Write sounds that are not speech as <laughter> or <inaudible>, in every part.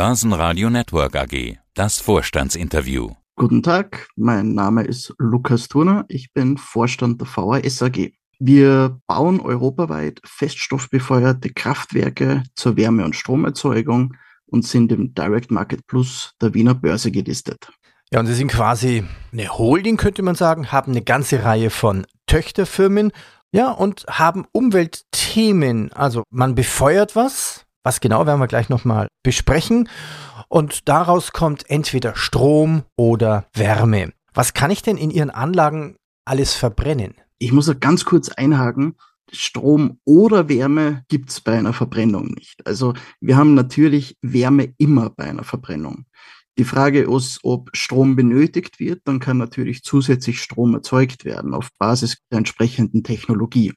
Börsenradio Network AG. Das Vorstandsinterview. Guten Tag, mein Name ist Lukas Turner. Ich bin Vorstand der VAS AG. Wir bauen europaweit feststoffbefeuerte Kraftwerke zur Wärme- und Stromerzeugung und sind im Direct Market Plus der Wiener Börse gelistet. Ja, und Sie sind quasi eine Holding, könnte man sagen, haben eine ganze Reihe von Töchterfirmen, ja, und haben Umweltthemen. Also man befeuert was, was genau werden wir gleich nochmal besprechen. Und daraus kommt entweder Strom oder Wärme. Was kann ich denn in Ihren Anlagen alles verbrennen? Ich muss ganz kurz einhaken. Strom oder Wärme gibt's bei einer Verbrennung nicht. Also wir haben natürlich Wärme immer bei einer Verbrennung. Die Frage ist, ob Strom benötigt wird, dann kann natürlich zusätzlich Strom erzeugt werden auf Basis der entsprechenden Technologie.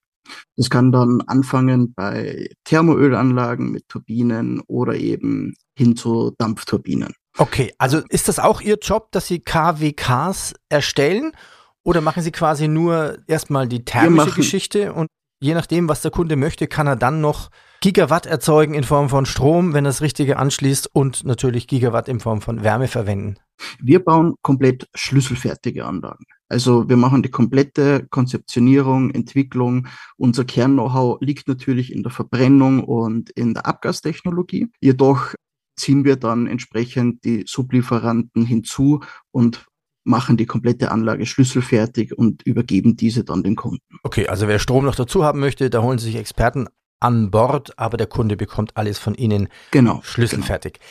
Das kann dann anfangen bei Thermoölanlagen mit Turbinen oder eben hin zu Dampfturbinen. Okay, also ist das auch Ihr Job, dass Sie KWKs erstellen? Oder machen Sie quasi nur erstmal die thermische Geschichte und je nachdem, was der Kunde möchte, kann er dann noch Gigawatt erzeugen in Form von Strom, wenn er das Richtige anschließt und natürlich Gigawatt in Form von Wärme verwenden. Wir bauen komplett schlüsselfertige Anlagen. Also wir machen die komplette Konzeptionierung, Entwicklung. Unser Kern-Know-how liegt natürlich in der Verbrennung und in der Abgastechnologie. Jedoch ziehen wir dann entsprechend die Sublieferanten hinzu und machen die komplette Anlage schlüsselfertig und übergeben diese dann den Kunden. Okay, also wer Strom noch dazu haben möchte, da holen Sie sich Experten an Bord, aber der Kunde bekommt alles von Ihnen genau, schlüsselfertig. Genau.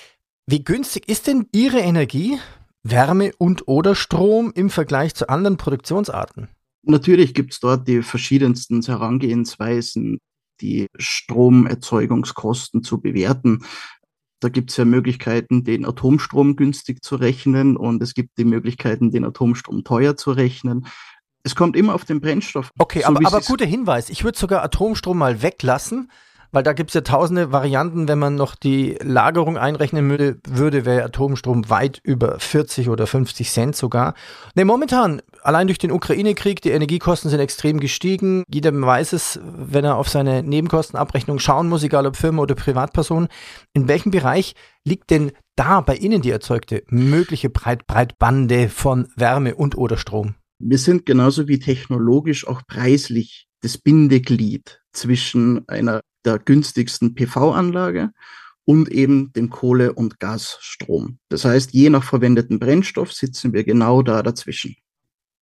Wie günstig ist denn Ihre Energie, Wärme und oder Strom im Vergleich zu anderen Produktionsarten? Natürlich gibt es dort die verschiedensten Herangehensweisen, die Stromerzeugungskosten zu bewerten. Da gibt es ja Möglichkeiten, den Atomstrom günstig zu rechnen und es gibt die Möglichkeiten, den Atomstrom teuer zu rechnen. Es kommt immer auf den Brennstoff. Okay, so aber, aber guter Hinweis. Ich würde sogar Atomstrom mal weglassen, weil da gibt es ja tausende Varianten. Wenn man noch die Lagerung einrechnen würde, würde wäre Atomstrom weit über 40 oder 50 Cent sogar. Ne, momentan, allein durch den Ukraine-Krieg, die Energiekosten sind extrem gestiegen. Jeder weiß es, wenn er auf seine Nebenkostenabrechnung schauen muss, egal ob Firma oder Privatperson. In welchem Bereich liegt denn da bei Ihnen die erzeugte mögliche Breit Breitbande von Wärme und oder Strom? Wir sind genauso wie technologisch auch preislich das Bindeglied zwischen einer der günstigsten PV-Anlage und eben dem Kohle- und Gasstrom. Das heißt, je nach verwendeten Brennstoff sitzen wir genau da dazwischen.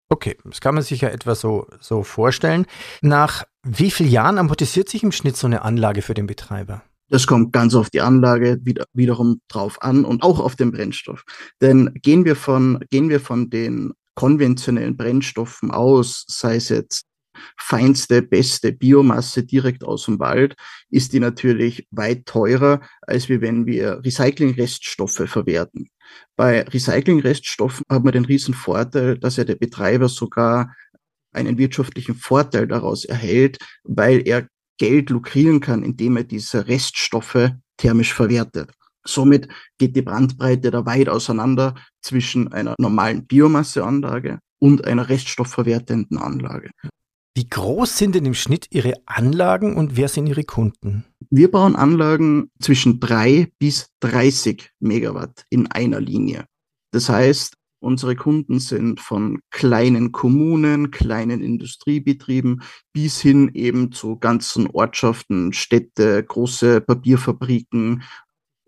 Okay, das kann man sich ja etwa so, so vorstellen. Nach wie vielen Jahren amortisiert sich im Schnitt so eine Anlage für den Betreiber? Das kommt ganz auf die Anlage wieder, wiederum drauf an und auch auf den Brennstoff. Denn gehen wir von, gehen wir von den konventionellen Brennstoffen aus, sei es jetzt feinste, beste Biomasse direkt aus dem Wald, ist die natürlich weit teurer, als wie wenn wir Recycling-Reststoffe verwerten. Bei Recycling-Reststoffen hat man den riesen Vorteil, dass ja der Betreiber sogar einen wirtschaftlichen Vorteil daraus erhält, weil er Geld lukrieren kann, indem er diese Reststoffe thermisch verwertet. Somit geht die Brandbreite da weit auseinander zwischen einer normalen Biomasseanlage und einer reststoffverwertenden Anlage. Wie groß sind denn im Schnitt Ihre Anlagen und wer sind Ihre Kunden? Wir bauen Anlagen zwischen drei bis 30 Megawatt in einer Linie. Das heißt, unsere Kunden sind von kleinen Kommunen, kleinen Industriebetrieben bis hin eben zu ganzen Ortschaften, Städte, große Papierfabriken,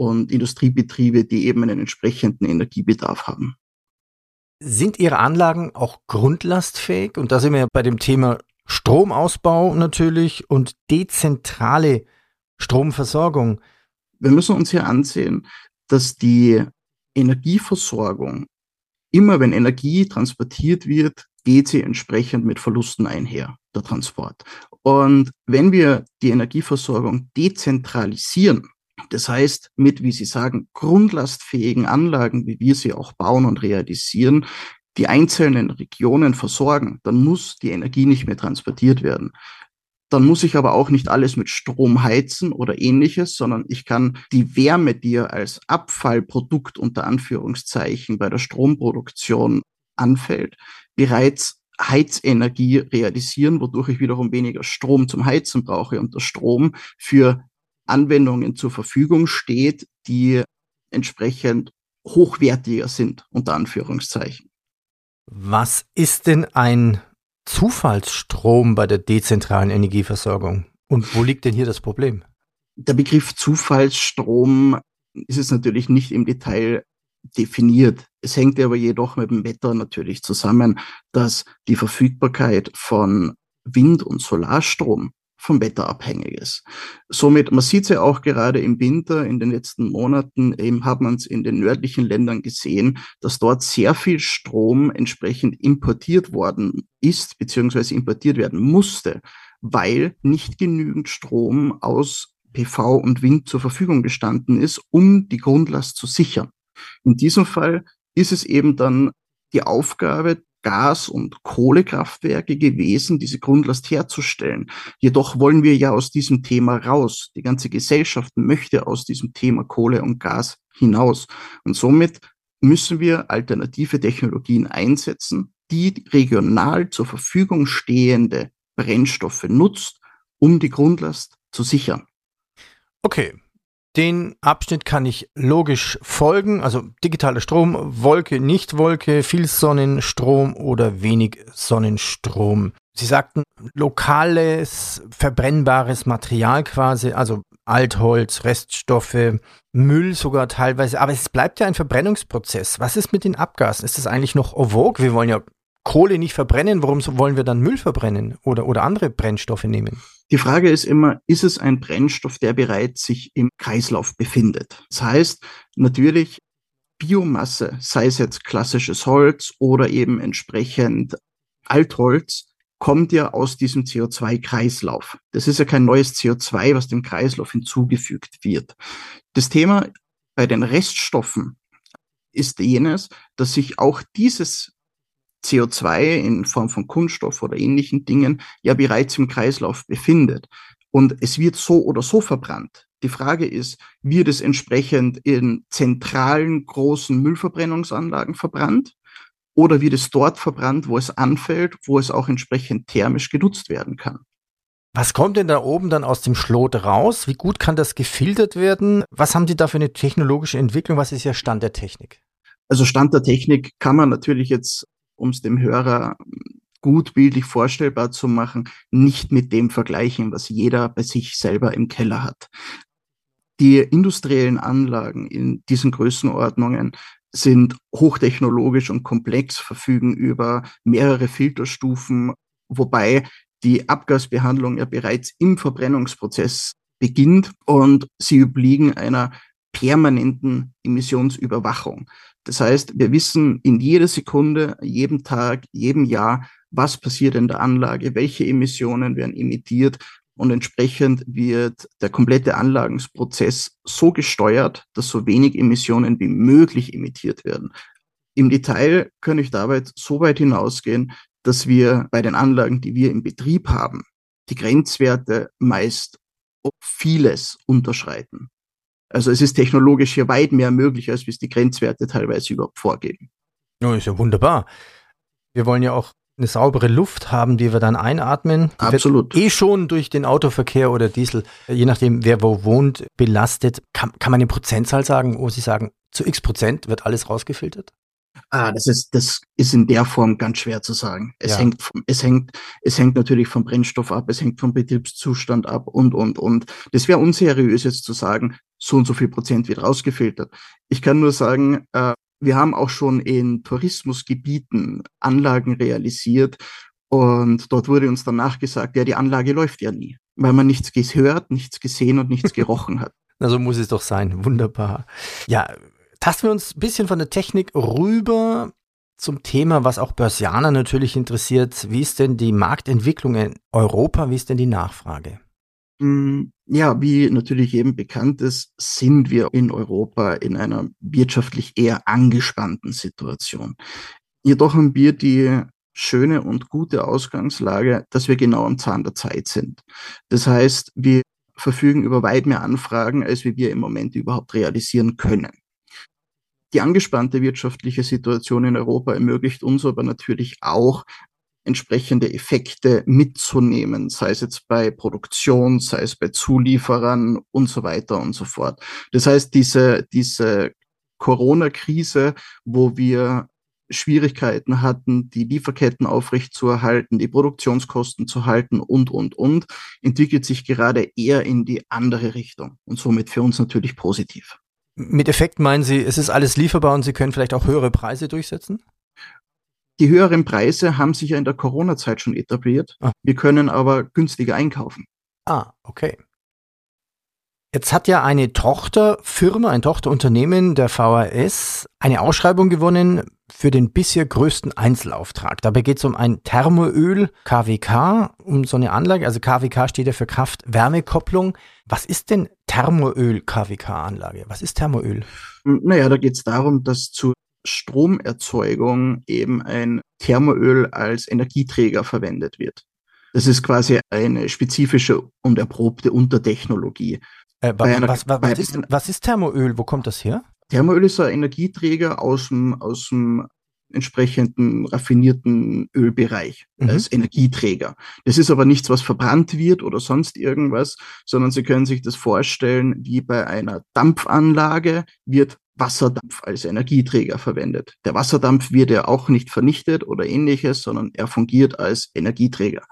und Industriebetriebe, die eben einen entsprechenden Energiebedarf haben. Sind Ihre Anlagen auch grundlastfähig? Und da sind wir bei dem Thema Stromausbau natürlich und dezentrale Stromversorgung. Wir müssen uns hier ansehen, dass die Energieversorgung, immer wenn Energie transportiert wird, geht sie entsprechend mit Verlusten einher, der Transport. Und wenn wir die Energieversorgung dezentralisieren, das heißt, mit, wie Sie sagen, grundlastfähigen Anlagen, wie wir sie auch bauen und realisieren, die einzelnen Regionen versorgen, dann muss die Energie nicht mehr transportiert werden. Dann muss ich aber auch nicht alles mit Strom heizen oder ähnliches, sondern ich kann die Wärme, die ja als Abfallprodukt unter Anführungszeichen bei der Stromproduktion anfällt, bereits Heizenergie realisieren, wodurch ich wiederum weniger Strom zum Heizen brauche und der Strom für Anwendungen zur Verfügung steht, die entsprechend hochwertiger sind, unter Anführungszeichen. Was ist denn ein Zufallsstrom bei der dezentralen Energieversorgung? Und wo liegt denn hier das Problem? Der Begriff Zufallsstrom ist es natürlich nicht im Detail definiert. Es hängt aber jedoch mit dem Wetter natürlich zusammen, dass die Verfügbarkeit von Wind- und Solarstrom vom Wetter abhängig ist. Somit, man sieht es ja auch gerade im Winter, in den letzten Monaten, eben hat man es in den nördlichen Ländern gesehen, dass dort sehr viel Strom entsprechend importiert worden ist, beziehungsweise importiert werden musste, weil nicht genügend Strom aus PV und Wind zur Verfügung gestanden ist, um die Grundlast zu sichern. In diesem Fall ist es eben dann die Aufgabe Gas- und Kohlekraftwerke gewesen, diese Grundlast herzustellen. Jedoch wollen wir ja aus diesem Thema raus. Die ganze Gesellschaft möchte aus diesem Thema Kohle und Gas hinaus. Und somit müssen wir alternative Technologien einsetzen, die regional zur Verfügung stehende Brennstoffe nutzt, um die Grundlast zu sichern. Okay, den Abschnitt kann ich logisch folgen. Also digitaler Strom, Wolke, Nicht-Wolke, viel Sonnenstrom oder wenig Sonnenstrom. Sie sagten lokales, verbrennbares Material quasi, also Altholz, Reststoffe, Müll sogar teilweise. Aber es bleibt ja ein Verbrennungsprozess. Was ist mit den Abgasen? Ist das eigentlich noch vogue? Wir wollen ja Kohle nicht verbrennen. Warum wollen wir dann Müll verbrennen oder, oder andere Brennstoffe nehmen? Die Frage ist immer, ist es ein Brennstoff, der bereits sich im Kreislauf befindet? Das heißt, natürlich Biomasse, sei es jetzt klassisches Holz oder eben entsprechend Altholz, kommt ja aus diesem CO2-Kreislauf. Das ist ja kein neues CO2, was dem Kreislauf hinzugefügt wird. Das Thema bei den Reststoffen ist jenes, dass sich auch dieses CO2 in Form von Kunststoff oder ähnlichen Dingen ja bereits im Kreislauf befindet. Und es wird so oder so verbrannt. Die Frage ist, wird es entsprechend in zentralen großen Müllverbrennungsanlagen verbrannt oder wird es dort verbrannt, wo es anfällt, wo es auch entsprechend thermisch genutzt werden kann? Was kommt denn da oben dann aus dem Schlot raus? Wie gut kann das gefiltert werden? Was haben Sie da für eine technologische Entwicklung? Was ist Ihr Stand der Technik? Also Stand der Technik kann man natürlich jetzt um es dem Hörer gut bildlich vorstellbar zu machen, nicht mit dem vergleichen, was jeder bei sich selber im Keller hat. Die industriellen Anlagen in diesen Größenordnungen sind hochtechnologisch und komplex, verfügen über mehrere Filterstufen, wobei die Abgasbehandlung ja bereits im Verbrennungsprozess beginnt und sie obliegen einer permanenten Emissionsüberwachung. Das heißt, wir wissen in jeder Sekunde, jedem Tag, jedem Jahr, was passiert in der Anlage, welche Emissionen werden emittiert und entsprechend wird der komplette Anlagensprozess so gesteuert, dass so wenig Emissionen wie möglich emittiert werden. Im Detail kann ich dabei so weit hinausgehen, dass wir bei den Anlagen, die wir im Betrieb haben, die Grenzwerte meist vieles unterschreiten. Also es ist technologisch hier weit mehr möglich, als bis die Grenzwerte teilweise überhaupt vorgeben. Oh, ist ja wunderbar. Wir wollen ja auch eine saubere Luft haben, die wir dann einatmen. Die Absolut. eh schon durch den Autoverkehr oder Diesel, je nachdem wer wo wohnt, belastet. Kann, kann man eine Prozentzahl sagen, wo Sie sagen, zu x Prozent wird alles rausgefiltert? Ah, das ist, das ist in der Form ganz schwer zu sagen. Es ja. hängt, es hängt, es hängt natürlich vom Brennstoff ab, es hängt vom Betriebszustand ab und, und, und. Das wäre unseriös jetzt zu sagen, so und so viel Prozent wird rausgefiltert. Ich kann nur sagen, äh, wir haben auch schon in Tourismusgebieten Anlagen realisiert und dort wurde uns danach gesagt, ja, die Anlage läuft ja nie, weil man nichts gehört, nichts gesehen und nichts <laughs> gerochen hat. Na, so muss es doch sein. Wunderbar. Ja, tasten wir uns ein bisschen von der Technik rüber zum Thema, was auch Börsianer natürlich interessiert. Wie ist denn die Marktentwicklung in Europa? Wie ist denn die Nachfrage? Mm, ja, wie natürlich eben bekannt ist, sind wir in Europa in einer wirtschaftlich eher angespannten Situation. Jedoch haben wir die schöne und gute Ausgangslage, dass wir genau am Zahn der Zeit sind. Das heißt, wir verfügen über weit mehr Anfragen, als wir im Moment überhaupt realisieren können. Die angespannte wirtschaftliche Situation in Europa ermöglicht uns aber natürlich auch, entsprechende Effekte mitzunehmen, sei es jetzt bei Produktion, sei es bei Zulieferern und so weiter und so fort. Das heißt, diese, diese Corona-Krise, wo wir Schwierigkeiten hatten, die Lieferketten aufrechtzuerhalten, die Produktionskosten zu halten und, und, und, entwickelt sich gerade eher in die andere Richtung und somit für uns natürlich positiv. Mit Effekt meinen Sie, es ist alles lieferbar und Sie können vielleicht auch höhere Preise durchsetzen? Die höheren Preise haben sich ja in der Corona-Zeit schon etabliert. Ah. Wir können aber günstiger einkaufen. Ah, okay. Jetzt hat ja eine Tochterfirma, ein Tochterunternehmen der VHS eine Ausschreibung gewonnen für den bisher größten Einzelauftrag. Dabei geht es um ein Thermoöl KWK, um so eine Anlage. Also KWK steht ja für Kraft-Wärme-Kopplung. Was ist denn Thermoöl KWK-Anlage? Was ist Thermoöl? Naja, da geht es darum, dass zur Stromerzeugung eben ein Thermoöl als Energieträger verwendet wird. Das ist quasi eine spezifische und erprobte Untertechnologie. Äh, einer, was, was, was, ist, was ist Thermoöl? Wo kommt das her? Thermoöl ist ein Energieträger aus dem, aus dem entsprechenden raffinierten Ölbereich mhm. als Energieträger. Das ist aber nichts, was verbrannt wird oder sonst irgendwas, sondern Sie können sich das vorstellen, wie bei einer Dampfanlage wird Wasserdampf als Energieträger verwendet. Der Wasserdampf wird ja auch nicht vernichtet oder ähnliches, sondern er fungiert als Energieträger.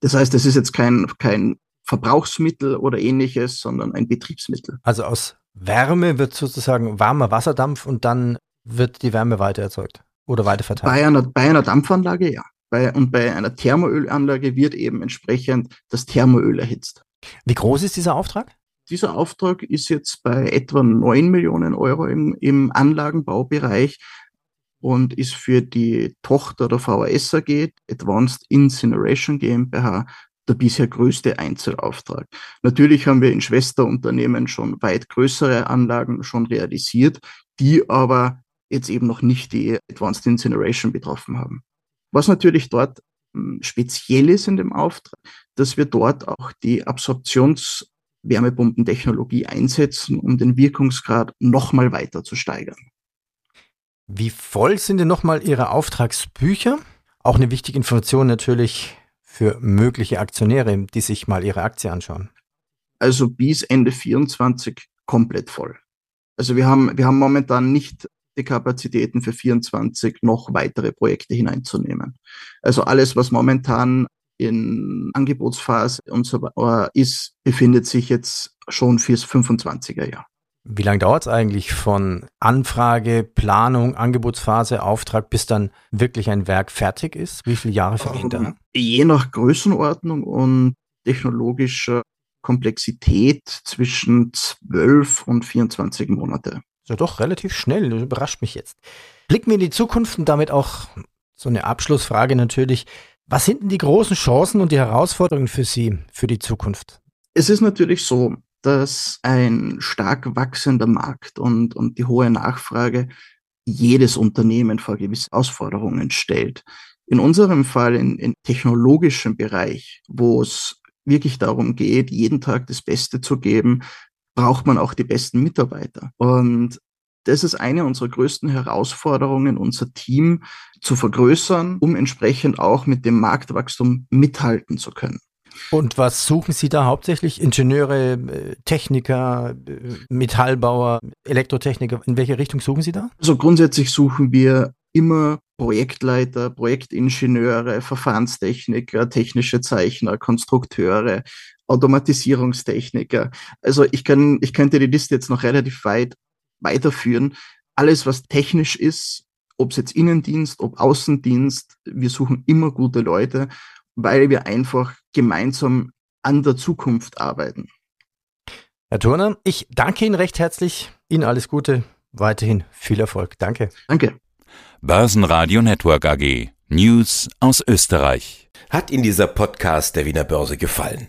Das heißt, es ist jetzt kein, kein Verbrauchsmittel oder ähnliches, sondern ein Betriebsmittel. Also aus Wärme wird sozusagen warmer Wasserdampf und dann wird die Wärme weiter erzeugt oder weiter verteilt. Bei einer, bei einer Dampfanlage ja. Bei, und bei einer Thermoölanlage wird eben entsprechend das Thermoöl erhitzt. Wie groß ist dieser Auftrag? Dieser Auftrag ist jetzt bei etwa 9 Millionen Euro im, im Anlagenbaubereich und ist für die Tochter der VHS AG, Advanced Incineration GmbH, der bisher größte Einzelauftrag. Natürlich haben wir in Schwesterunternehmen schon weit größere Anlagen schon realisiert, die aber jetzt eben noch nicht die Advanced Incineration betroffen haben. Was natürlich dort hm, speziell ist in dem Auftrag, dass wir dort auch die Absorptionswärmepumpentechnologie einsetzen, um den Wirkungsgrad nochmal weiter zu steigern. Wie voll sind denn nochmal Ihre Auftragsbücher? Auch eine wichtige Information natürlich für mögliche Aktionäre, die sich mal ihre Aktie anschauen? Also bis Ende 24 komplett voll. Also wir haben, wir haben momentan nicht die Kapazitäten für 24 noch weitere Projekte hineinzunehmen. Also alles, was momentan in Angebotsphase und so weiter ist, befindet sich jetzt schon fürs 25er Jahr. Wie lange dauert es eigentlich von Anfrage, Planung, Angebotsphase, Auftrag, bis dann wirklich ein Werk fertig ist? Wie viele Jahre vergehen da? Ähm, je nach Größenordnung und technologischer Komplexität zwischen 12 und 24 Monate. So doch relativ schnell, das überrascht mich jetzt. Blicken wir in die Zukunft und damit auch so eine Abschlussfrage natürlich. Was sind denn die großen Chancen und die Herausforderungen für Sie für die Zukunft? Es ist natürlich so, dass ein stark wachsender Markt und, und die hohe Nachfrage jedes Unternehmen vor gewisse Herausforderungen stellt. In unserem Fall in, in technologischem Bereich, wo es wirklich darum geht, jeden Tag das Beste zu geben, braucht man auch die besten Mitarbeiter. Und das ist eine unserer größten Herausforderungen, unser Team zu vergrößern, um entsprechend auch mit dem Marktwachstum mithalten zu können. Und was suchen Sie da hauptsächlich? Ingenieure, äh, Techniker, äh, Metallbauer, Elektrotechniker? In welche Richtung suchen Sie da? Also grundsätzlich suchen wir immer Projektleiter, Projektingenieure, Verfahrenstechniker, technische Zeichner, Konstrukteure, Automatisierungstechniker. Also ich kann, ich könnte die Liste jetzt noch relativ weit weiterführen. Alles, was technisch ist, ob es jetzt Innendienst, ob Außendienst, wir suchen immer gute Leute weil wir einfach gemeinsam an der Zukunft arbeiten. Herr Turner, ich danke Ihnen recht herzlich. Ihnen alles Gute, weiterhin viel Erfolg. Danke. Danke. Börsenradio Network AG. News aus Österreich. Hat Ihnen dieser Podcast der Wiener Börse gefallen?